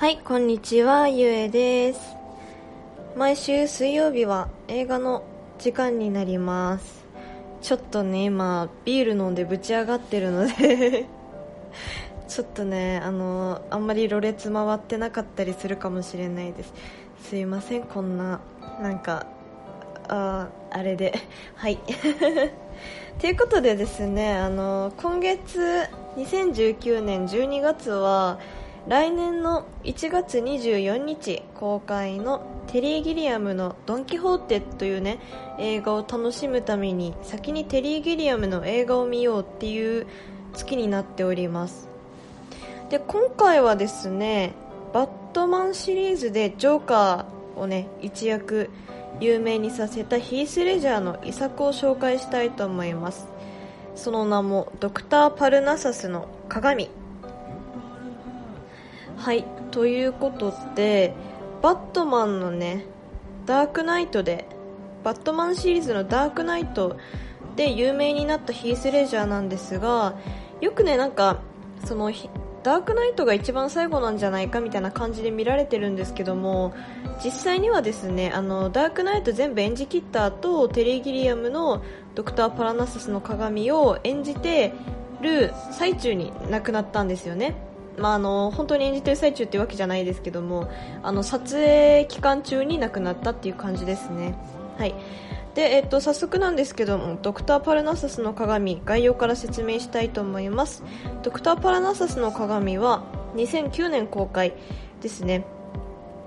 はい、こんにちは、ゆえです。毎週水曜日は映画の時間になります。ちょっとね、今、ビール飲んでぶち上がってるので ちょっとね、あの、あんまりろれつ回ってなかったりするかもしれないです。すいません、こんな、なんか、ああれで。はい。ということでですね、あの、今月、2019年12月は、来年の1月24日公開のテリー・ギリアムの「ドン・キホーテ」というね映画を楽しむために先にテリー・ギリアムの映画を見ようっていう月になっております。で今回はですねバットマンシリーズでジョーカーをね一躍有名にさせたヒース・レジャーの遺作を紹介したいと思います。その名もドクター・パルナサスの鏡。はいということでバットマンのねダークナイトでバットマンシリーズのダークナイトで有名になったヒース・レジャーなんですがよくねなんかそのダークナイトが一番最後なんじゃないかみたいな感じで見られてるんですけども実際にはですねあのダークナイト全部演じ切った後テレー・ギリアムのドクター・パラナサスの鏡を演じてる最中に亡くなったんですよね。まあ、あの本当に演じてる最中っていうわけじゃないですけどもあの撮影期間中に亡くなったっていう感じですね。はい。でえっと、早速なんですけどもドクター・パラナサスの鏡概要から説明したいと思います。ドクター・パラナサスの鏡は2009年公開ですね。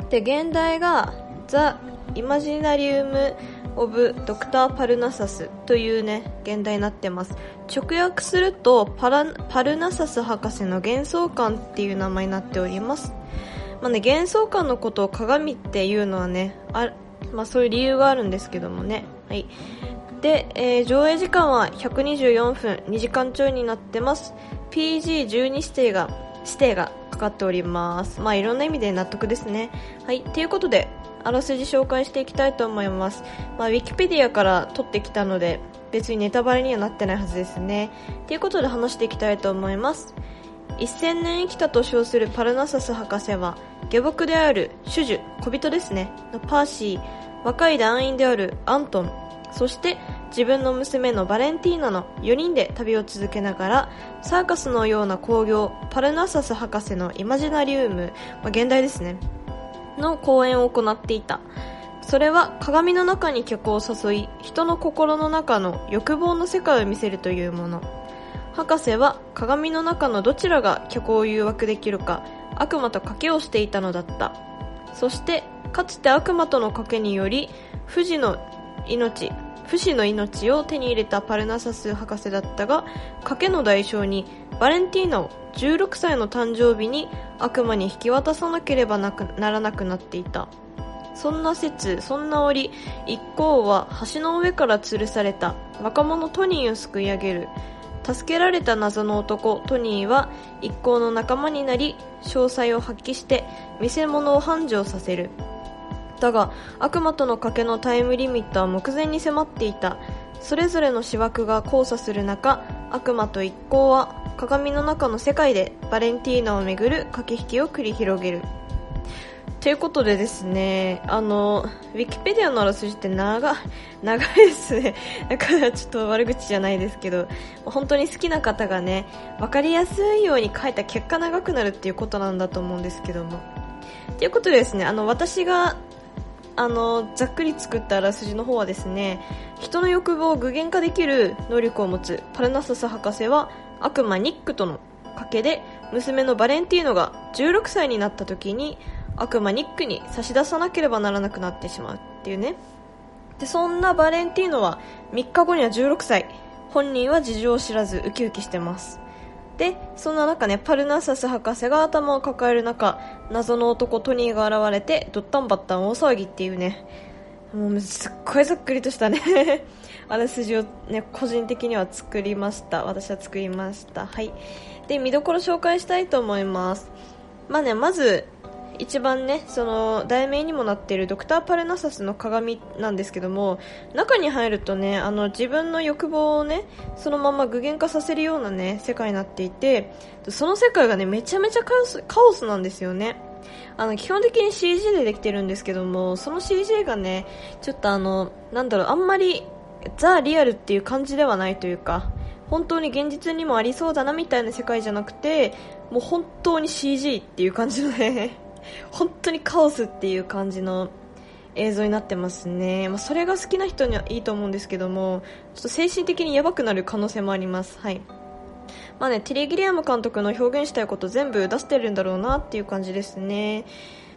で現代がザ・イマジナリウム・オブ・ドクター・パルナサスというね現代になってます。直訳するとパラパルナサス博士の幻想感っていう名前になっております。まあね、幻想感のことを鏡っていうのはねあ、まあ、そういう理由があるんですけどもね、はい。でえー上映時間は124分2時間ちょいになってます。PG12 指定が指定がかかっております。まあいろんな意味で納得ですね。はい。ということであらすじ紹介していきたいと思います、まあ、ウィキペディアから取ってきたので別にネタバレにはなってないはずですね。ということで話していきたいと思います。1000年生きたと称するパルナサス博士は下僕である主樹小人ですね。のパーシー若い団員であるアントン。そして自分の娘のバレンティーナの4人で旅を続けながらサーカスのような興行パルナサス博士のイマジナリウム、まあ、現代ですね。の公演を行っていた。それは鏡の中に客を誘い人の心の中の欲望の世界を見せるというもの。博士は鏡の中のどちらが客を誘惑できるか悪魔と賭けをしていたのだった。そしてかつて悪魔との賭けにより不治の命不死の命を手に入れたパルナサス博士だったが賭けの代償にバレンティーナを16歳の誕生日に悪魔に引き渡さなければなくならなくなっていた。そんな説そんな折一行は橋の上から吊るされた。若者トニーを救い上げる。助けられた謎の男トニーは一行の仲間になり詳細を発揮して見せ物を繁盛させる。だが悪魔との賭けのタイムリミットは目前に迫っていた。それぞれの思惑が交差する中悪魔と一行は鏡の中の世界でバレンティーナをめぐる駆け引きを繰り広げる。ということでですね、あの、ウィキペディアのあらすじって長、長いですね。だからちょっと悪口じゃないですけど、本当に好きな方がね、わかりやすいように書いた結果長くなるっていうことなんだと思うんですけども。ということでですね、あの、私が、あの、ざっくり作ったあらすじの方はですね、人の欲望を具現化できる能力を持つパルナサス博士は、悪魔ニックとの賭けで、娘のバレンティーノが16歳になった時に、悪魔ニックに差し出さなければならなくなってしまうっていうね。でそんなバレンティーノは3日後には16歳。本人は事情を知らずウキウキしてます。でそんな中ねパルナサス博士が頭を抱える中謎の男トニーが現れてドッタンバッタン大騒ぎっていうね。もうすっごいざっくりとしたね。あらすじをね個人的には作りました。私は作りました。はい。で見どころ紹介したいと思います。まあねまず一番ねその題名にもなっているドクター・パルナサスの鏡なんですけども中に入るとねあの自分の欲望をねそのまま具現化させるようなね世界になっていてその世界がねめちゃめちゃカオスカオスなんですよね。あの基本的に CG でできてるんですけどもその CG がねちょっとあのなんだろうあんまりザ・リアルっていう感じではないというか本当に現実にもありそうだなみたいな世界じゃなくてもう本当に CG っていう感じのね本当にカオスっていう感じの映像になってますね、まあ、それが好きな人にはいいと思うんですけどもちょっと精神的にやばくなる可能性もありますはいまあね、テリ・ギリアム監督の表現したいこと全部出してるんだろうなっていう感じですね。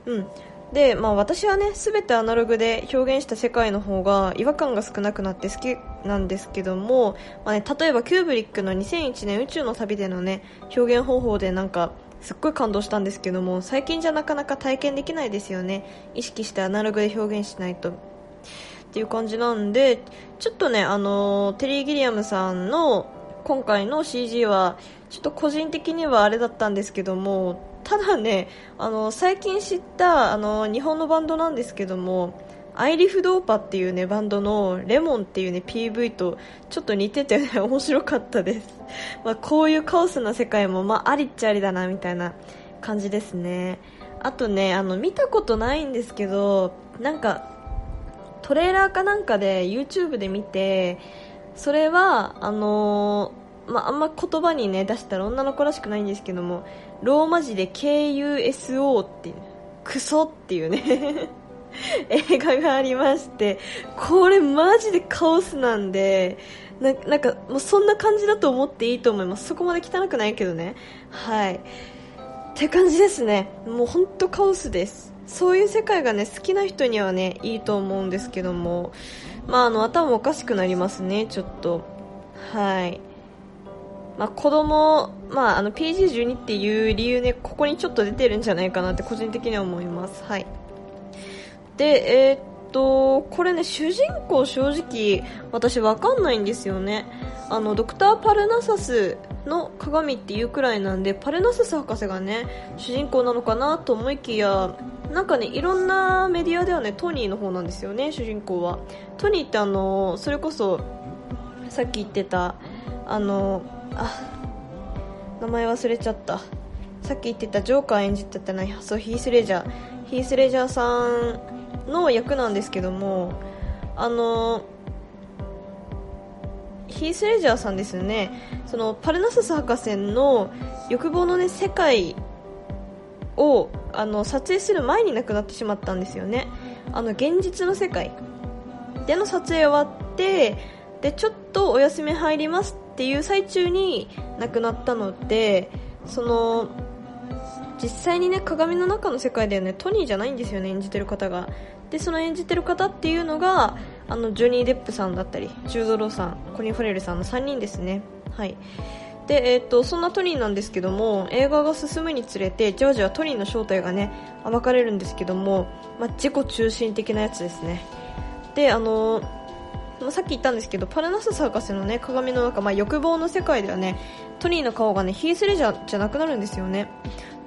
うん。で、まあ私はね、すべてアナログで表現した世界の方が違和感が少なくなって好きなんですけども、まあね、例えばキューブリックの2001年宇宙の旅でのね、表現方法でなんか、すっごい感動したんですけども、最近じゃなかなか体験できないですよね。意識してアナログで表現しないと。っていう感じなんで、ちょっとね、あのテリー・ギリアムさんの今回の CG はちょっと個人的にはあれだったんですけどもただねあの最近知ったあの日本のバンドなんですけどもアイリフドーパっていうねバンドのレモンっていうね PV とちょっと似ててね 面白かったです、まあ、こういうカオスな世界も、まあ、ありっちゃありだなみたいな感じですね。あとねあの見たことないんですけどなんかトレーラーかなんかで YouTube で見てそれはあのー、まあ、んま言葉にね出したら女の子らしくないんですけどもローマ字で KUSO っていうクソっていうね。映画がありましてこれマジでカオスなんでななんかもうそんな感じだと思っていいと思いますそこまで汚くないけどねはいって感じですねもう本当カオスですそういう世界がね好きな人にはねいいと思うんですけどもまあ、あの頭おかしくなりますね、ちょっと。はい。まあ、子供、まあ、あの PG12 っていう理由ね、ここにちょっと出てるんじゃないかなって個人的には思います。はい。で、えー、っと、これね、主人公正直、私わかんないんですよね。あの、ドクター・パルナサスの鏡っていうくらいなんで、パルナサス博士がね、主人公なのかなと思いきや、なんかね、いろんなメディアではね、トニーの方なんですよね、主人公は。トニーってあの、それこそ、さっき言ってた、あの、あ、名前忘れちゃった。さっき言ってたジョーカー演じてたな、そう、ヒース・レジャー。ヒース・レジャーさんの役なんですけども、あの、ヒース・レジャーさんですよね、そのパルナサス博士の欲望のね、世界をあの撮影する前に亡くなってしまったんですよね。あの現実の世界。での撮影終わってでちょっとお休み入りますっていう最中に亡くなったのでその実際にね鏡の中の世界ではね。トニーじゃないんですよね演じてる方が。でその演じてる方っていうのがあのジョニー・デップさんだったりジュード・ローさんコニー・ファレルさんの3人ですねはいで、えー、っと、そんなトニーなんですけども、映画が進むにつれて、じわじわトニーの正体がね、暴かれるんですけども、まあ、自己中心的なやつですね。で、あの、さっき言ったんですけど、パルナス博士のね、鏡の中、まあ、欲望の世界ではね、トニーの顔がね、ヒースレジャーじゃなくなるんですよね。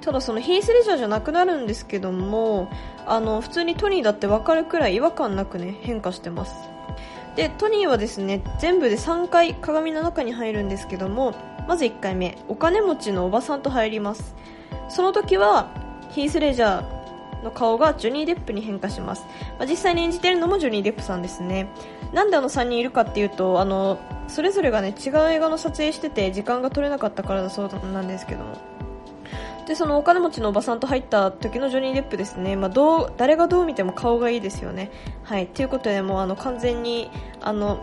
ただそのヒースレジャーじゃなくなるんですけども、あの、普通にトニーだってわかるくらい違和感なくね、変化してます。で、トニーはですね、全部で3回鏡の中に入るんですけども、まず1回目お金持ちのおばさんと入ります。その時はヒース・レジャーの顔がジョニー・デップに変化します、まあ、実際に演じているのもジョニー・デップさんですね。なんであの3人いるかっていうとあのそれぞれがね違う映画の撮影してて時間が取れなかったからだそうなんですけども。でそのお金持ちのおばさんと入った時のジョニー・デップですね、まあ、どう誰がどう見ても顔がいいですよね。はい、ということでもうあの完全にあの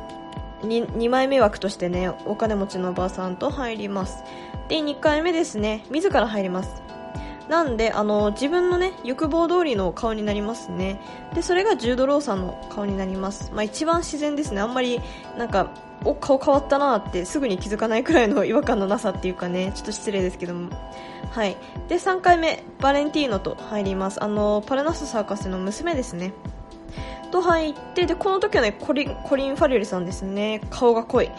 2, 2枚目枠としてねお金持ちのおばさんと入ります。で2回目ですね。自ら入ります。なんであの自分のね欲望通りの顔になりますね。でそれがジュード・ローさんの顔になります、まあ、一番自然ですね。あんまりなんかお顔変わったなってすぐに気づかないくらいの違和感のなさっていうかね。ちょっと失礼ですけども。はい。で3回目バレンティーノと入ります。あのパルナスサーカスの娘ですね。と入ってでこの時はねコリコリン・ファレルさんですね。顔が濃い。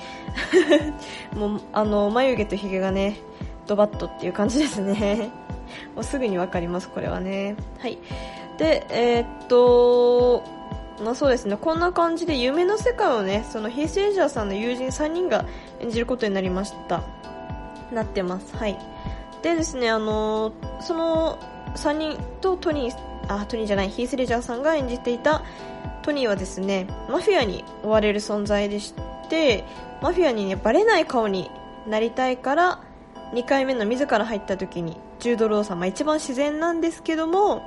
もうあの眉毛とひげがねドバッとっていう感じですね。もうすぐにわかります、これはね。はい。で、えー、っと、まあそうですね、こんな感じで夢の世界をね、そのヒース・レジャーさんの友人3人が演じることになりました。なってます。はい。でですね、あのー、その3人とトニー、あ、トニーじゃない、ヒース・レジャーさんが演じていたトニーはですね、マフィアに追われる存在でして、マフィアにね、バレない顔になりたいから、2回目の自ら入った時に、ジュード・ローさん、まあ一番自然なんですけども、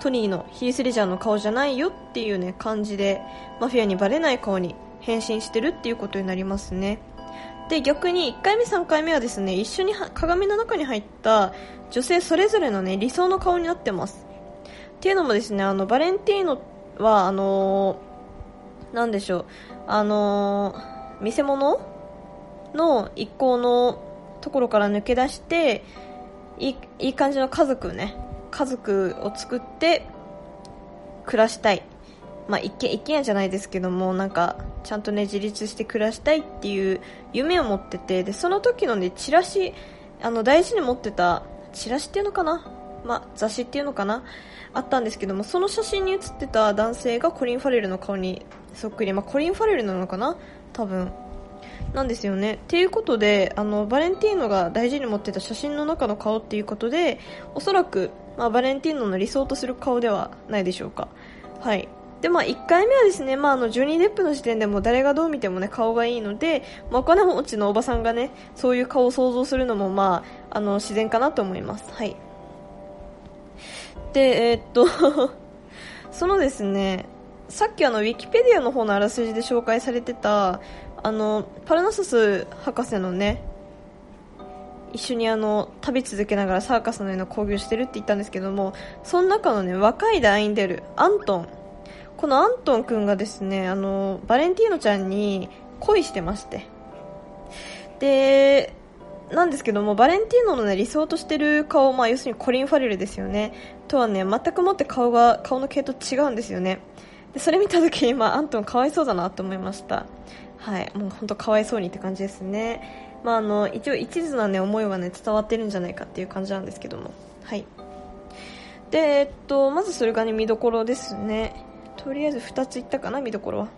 トニーのヒース・レジャーの顔じゃないよっていうね、感じで、マフィアにバレない顔に変身してるっていうことになりますね。で、逆に1回目3回目はですね、一緒に鏡の中に入った女性それぞれのね、理想の顔になってます。っていうのもですね、あの、バレンティーノは、あのー、なんでしょう、あのー、見せ物の一行のところから抜け出して、いい、いい感じの家族ね、家族を作って暮らしたい。まあ、一軒、一軒家じゃないですけども、なんか、ちゃんとね、自立して暮らしたいっていう夢を持ってて、で、その時のね、チラシ、あの、大事に持ってた、チラシっていうのかな？まあ、雑誌っていうのかな？あったんですけども、その写真に写ってた男性がコリン・ファレルの顔にそっくり。まあ、コリン・ファレルなのかな？多分。なんですよね。っていうことで、あの、バレンティーノが大事に持ってた写真の中の顔っていうことで、おそらく、まあ、バレンティーノの理想とする顔ではないでしょうか。はい。で、まあ、1回目はですね、まあ、あの、ジョニー・デップの時点でも誰がどう見てもね、顔がいいので、まあ、お金持ちのおばさんがね、そういう顔を想像するのも、まあ、あの、自然かなと思います。はい。で、えー、っと そのですね、さっきあの、ウィキペディアの方のあらすじで紹介されてた、あの、パルナサス博士のね、一緒にあの、旅続けながらサーカスのような興行してるって言ったんですけども、その中のね、若い団員であるアントン。このアントン君がですね、あの、バレンティーノちゃんに恋してまして。で、なんですけども、バレンティーノのね、理想としてる顔、まあ、要するにコリン・ファレルですよね。とはね、全くもって顔が、顔の系統違うんですよね。で、それ見た時に、まあ、アントンかわいそうだなと思いました。はい。もう本当かわいそうにって感じですね。まあ、あの、一応一途なね、思いはね、伝わってるんじゃないかっていう感じなんですけども。はい。で、えっと、まずそれがね、見どころですね。とりあえず2ついったかな見どころは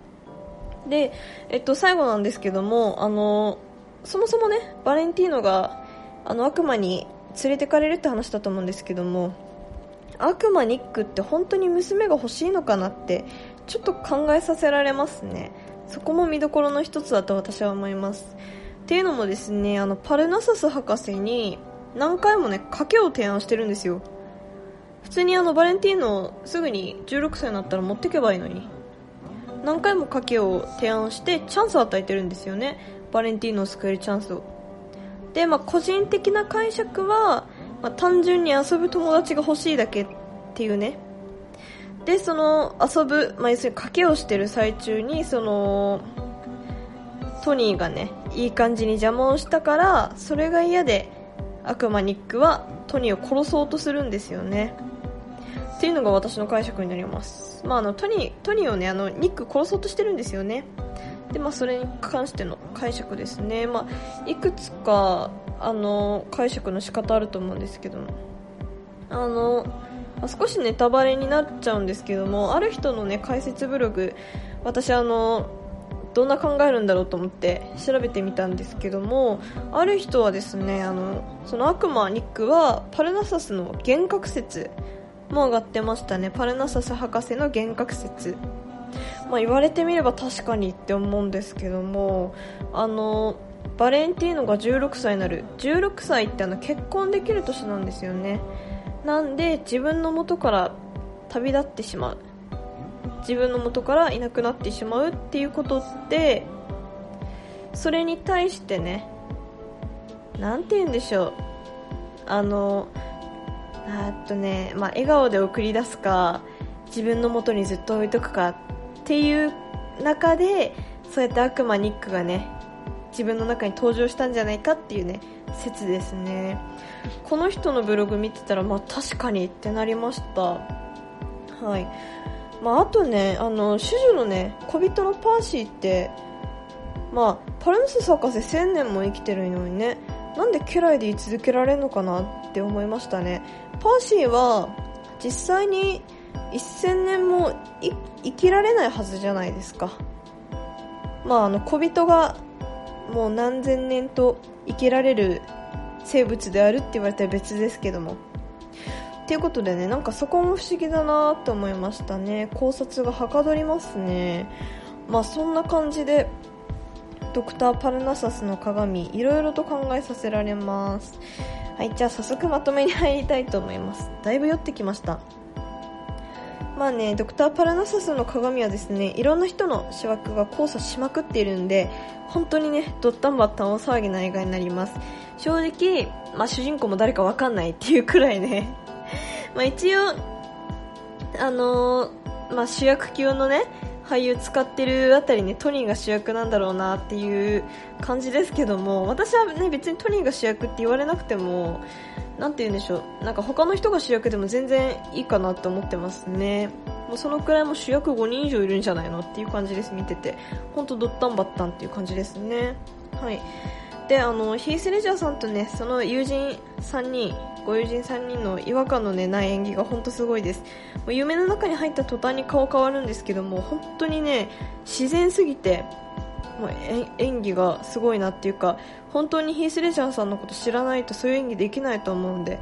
で、えっと、最後なんですけどもあのそもそもねバレンティーノがあの悪魔に連れてかれるって話だと思うんですけども悪魔ニックって本当に娘が欲しいのかなってちょっと考えさせられますねそこも見どころの一つだと私は思います。っていうのもですねあのパルナサス博士に何回もね賭けを提案してるんですよ。普通にあのバレンティーノをすぐに16歳になったら持ってけばいいのに。何回も賭けを提案してチャンスを与えてるんですよね。バレンティーノを救えるチャンスを。で、まあ、個人的な解釈は、まあ、単純に遊ぶ友達が欲しいだけっていうね。でその遊ぶ、まあ、要するに賭けをしてる最中にそのトニーがねいい感じに邪魔をしたからそれが嫌で悪魔ニックはトニーを殺そうとするんですよねっていうのが私の解釈になります。まあ、あの、トニー、トニーをね、あの、ニック殺そうとしてるんですよね。で、まあ、それに関しての解釈ですね。まあ、いくつか、あの、解釈の仕方あると思うんですけども。あの、少しネタバレになっちゃうんですけども、ある人のね、解説ブログ、私あの、どんな考えるんだろうと思って調べてみたんですけどもある人はですねあのその悪魔ニックはパルナサスの幻覚説も上がってましたね。パルナサス博士の幻覚説。まあ、言われてみれば確かにって思うんですけどもあのバレンティーノが16歳になる。16歳ってあの結婚できる年なんですよね。なんで自分の元から旅立ってしまう。自分の元からいなくなってしまうっていうことってそれに対してね何て言うんでしょう。あのあとね、まあ、笑顔で送り出すか自分の元にずっと置いとくかっていう中でそうやって悪魔ニックがね自分の中に登場したんじゃないかっていうね説ですね。この人のブログ見てたらまあ確かにってなりました。はい。まあ、あとねあの主女のね小人のパーシーってまあパルムス博士1000年も生きてるのにねなんで家来で居続けられるのかなって思いましたね。パーシーは実際に1000年も生きられないはずじゃないですか。まああの小人がもう何千年と生きられる生物であるって言われたら別ですけども。っていうことでねなんかそこも不思議だなと思いましたね。考察がはかどりますね。まあそんな感じでドクター・パルナサスの鏡いろいろと考えさせられます。はいじゃあ早速まとめに入りたいと思います。だいぶ酔ってきました。まあねドクター・パルナサスの鏡はですねいろんな人の思惑が交差しまくっているんで本当にねドッタンバッタン大騒ぎな映画になります。正直、まあ、主人公も誰かわかんないっていうくらいね。まあ一応あのー、まあ、主役級のね俳優使ってるあたりねトニーが主役なんだろうなっていう感じですけども私はね別にトニーが主役って言われなくてもなんて言うんでしょう。なんか他の人が主役でも全然いいかなって思ってますね。もうそのくらいも主役5人以上いるんじゃないのっていう感じです見てて。本当ドッタンバッタンっていう感じですね。はい。であのヒース・レジャーさんとねその友人3人ご友人3人の違和感の、ね、ない演技が本当すごいです。もう夢の中に入った途端に顔変わるんですけども本当にね自然すぎてもう演技がすごいなっていうか本当にヒース・レジャーさんのこと知らないとそういう演技できないと思うんで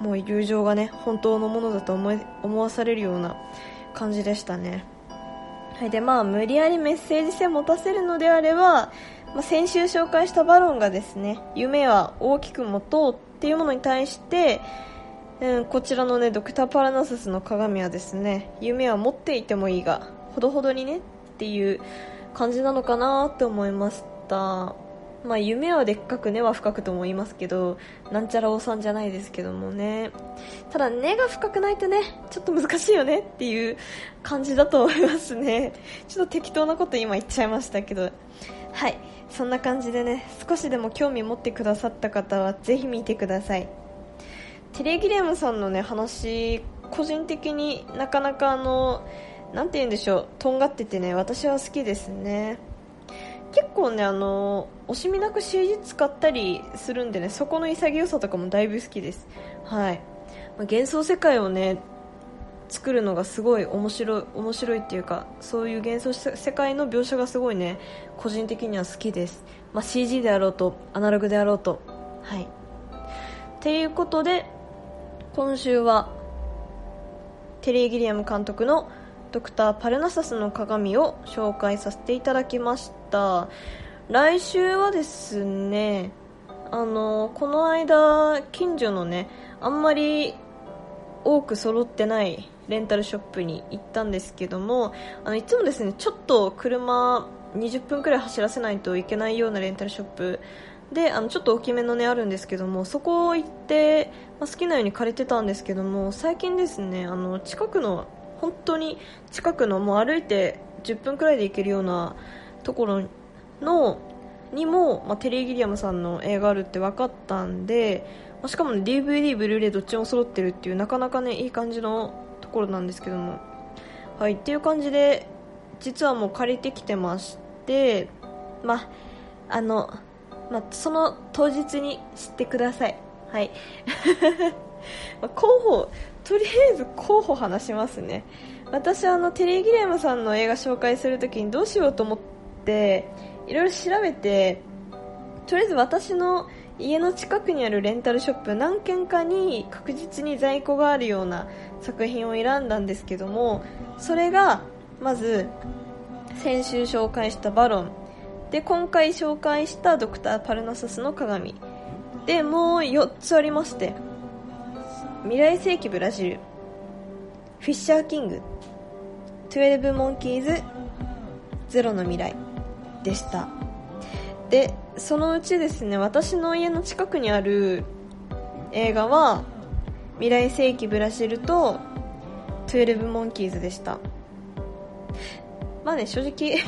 もう友情がね本当のものだと思思わされるような感じでしたね。はいでまあ無理やりメッセージ性持たせるのであればまあ、先週紹介したバロンがですね夢は大きく持とうっていうものに対して、うん、こちらのねドクターパラナサスの鏡はですね夢は持っていてもいいがほどほどにねっていう感じなのかなって思いました。まあ夢はでっかく根は深くとも言いますけどなんちゃらおさんじゃないですけどもね。ただ根が深くないとねちょっと難しいよねっていう感じだと思いますね。ちょっと適当なこと今言っちゃいましたけど。はい。そんな感じでね少しでも興味持ってくださった方はぜひ見てください。テレギレムさんのね話個人的になかなかあのんて言うんでしょうとんがっててね私は好きですね。結構ねあの惜しみなく CG 使ったりするんでねそこの潔さとかもだいぶ好きです。はい、まあ、幻想世界をね作るのがすごい面白い面白いっていうかそういう幻想世界の描写がすごいね個人的には好きです、まあ、CG であろうとアナログであろうと。はい。っていうことで今週はテリー・ギリアム監督のドクター・パルナサスの鏡を紹介させていただきました。来週はですねあのこの間近所のねあんまり多く揃ってないレンタルショップに行ったんですけどもあのいつもですねちょっと車20分くらい走らせないといけないようなレンタルショップであのちょっと大きめのねあるんですけどもそこを行って、まあ、好きなように借りてたんですけども最近ですねあの近くの本当に近くのもう歩いて10分くらいで行けるようなところのにも、まあ、テリー・ギリアムさんの映画あるって分かったんで、まあ、しかも、ね、DVD、ブルーレイどっちも揃ってるっていうなかなかねいい感じのところなんですけども。はいっていう感じで実はもう借りてきてましてまああの、まあ、その当日に知ってください。はい。ま候補とりあえず候補話しますね。私あのテリー・ギレムさんの映画紹介するときにどうしようと思っていろいろ調べてとりあえず私の家の近くにあるレンタルショップ何軒かに確実に在庫があるような作品を選んだんですけどもそれがまず先週紹介したバロン。で今回紹介したドクター・パルナサスの鏡。でもう4つありまして。未来世紀ブラジル。フィッシャーキング12モンキーズゼロの未来でした。でそのうちですね私の家の近くにある映画は未来世紀ブラジルと12モンキーズでした。まあね正直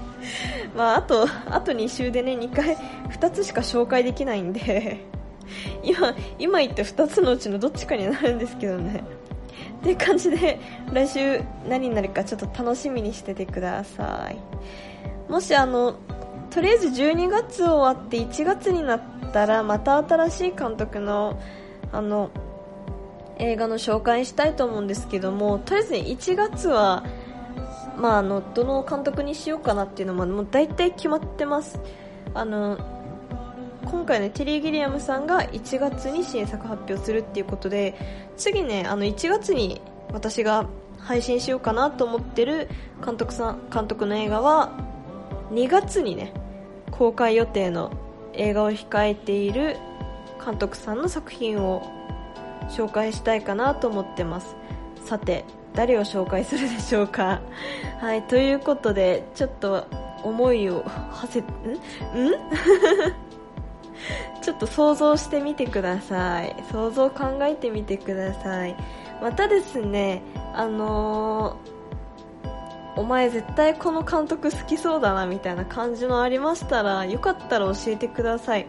まああとあと2週でね2回2つしか紹介できないんで。今今言った2つのうちのどっちかになるんですけどね。っていう感じで来週何になるかちょっと楽しみにしててください。もしあのとりあえず12月終わって1月になったらまた新しい監督のあの映画の紹介したいと思うんですけどもとりあえず、1月は、まあ、あのどの監督にしようかなっていうのももう大体決まってます。あの今回ねテリー・ギリアムさんが1月に新作発表するっていうことで次ねあの1月に私が配信しようかなと思ってる監督さん監督の映画は2月にね公開予定の映画を控えている監督さんの作品を紹介したいかなと思ってます。さて誰を紹介するでしょうか。はいということでちょっと思いをはせん？ん？ちょっと想像してみてください。想像考えてみてください。またですねあのー、お前絶対この監督好きそうだなみたいな感じのありましたらよかったら教えてください。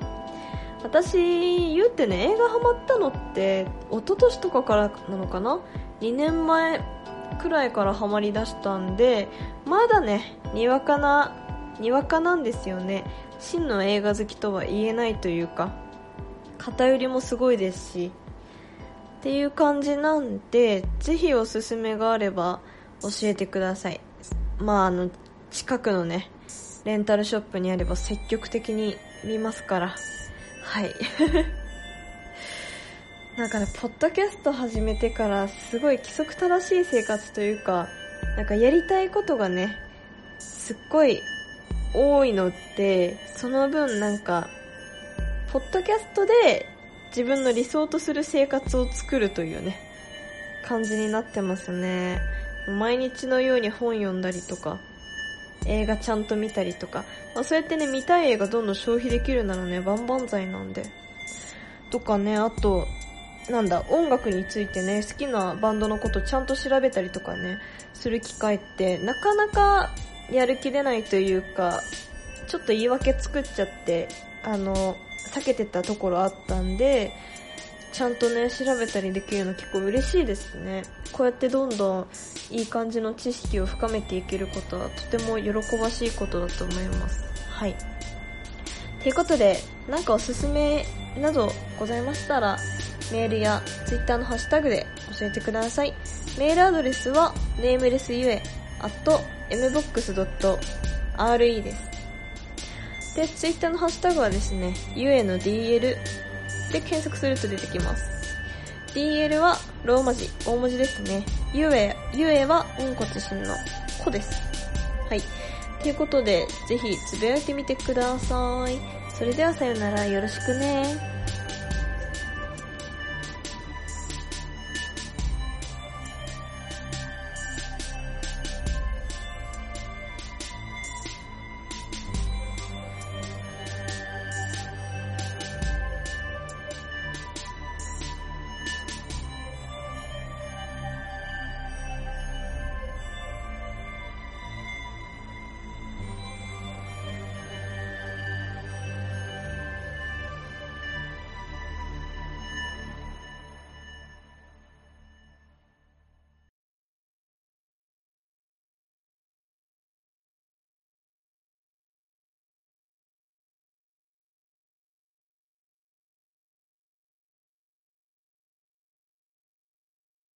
私言うてね映画ハマったのって一昨年とかからなのかな？2年前くらいからハマりだしたんでまだねにわかなにわかなんですよね。真の映画好きとは言えないというか偏りもすごいですしっていう感じなんでぜひおすすめがあれば教えてください。まああの近くのねレンタルショップにあれば積極的に見ますから。はい。なんかねポッドキャスト始めてからすごい規則正しい生活というかなんかやりたいことがねすっごい多いのってその分なんかポッドキャストで自分の理想とする生活を作るというね感じになってますね。毎日のように本読んだりとか映画ちゃんと見たりとか、まあ、そうやってね見たい映画どんどん消費できるならね万々歳なんでとかねあとなんだ音楽についてね好きなバンドのことちゃんと調べたりとかねする機会ってなかなかやる気出ないというかちょっと言い訳作っちゃってあの避けてたところあったんでちゃんとね調べたりできるの結構嬉しいですね。こうやってどんどんいい感じの知識を深めていけることはとても喜ばしいことだと思います。はい。ということで何かおすすめなどございましたらメールや Twitter のハッシュタグで教えてください。メールアドレスは namelessyue mbox.re ですで、Twitter のハッシュタグはですね、ゆえの DL で検索すると出てきます。DL はローマ字、大文字ですね。ゆえ、ゆえは温骨心の子です。はい。ということで、ぜひつぶやいてみてください。それではさよなら、よろしくね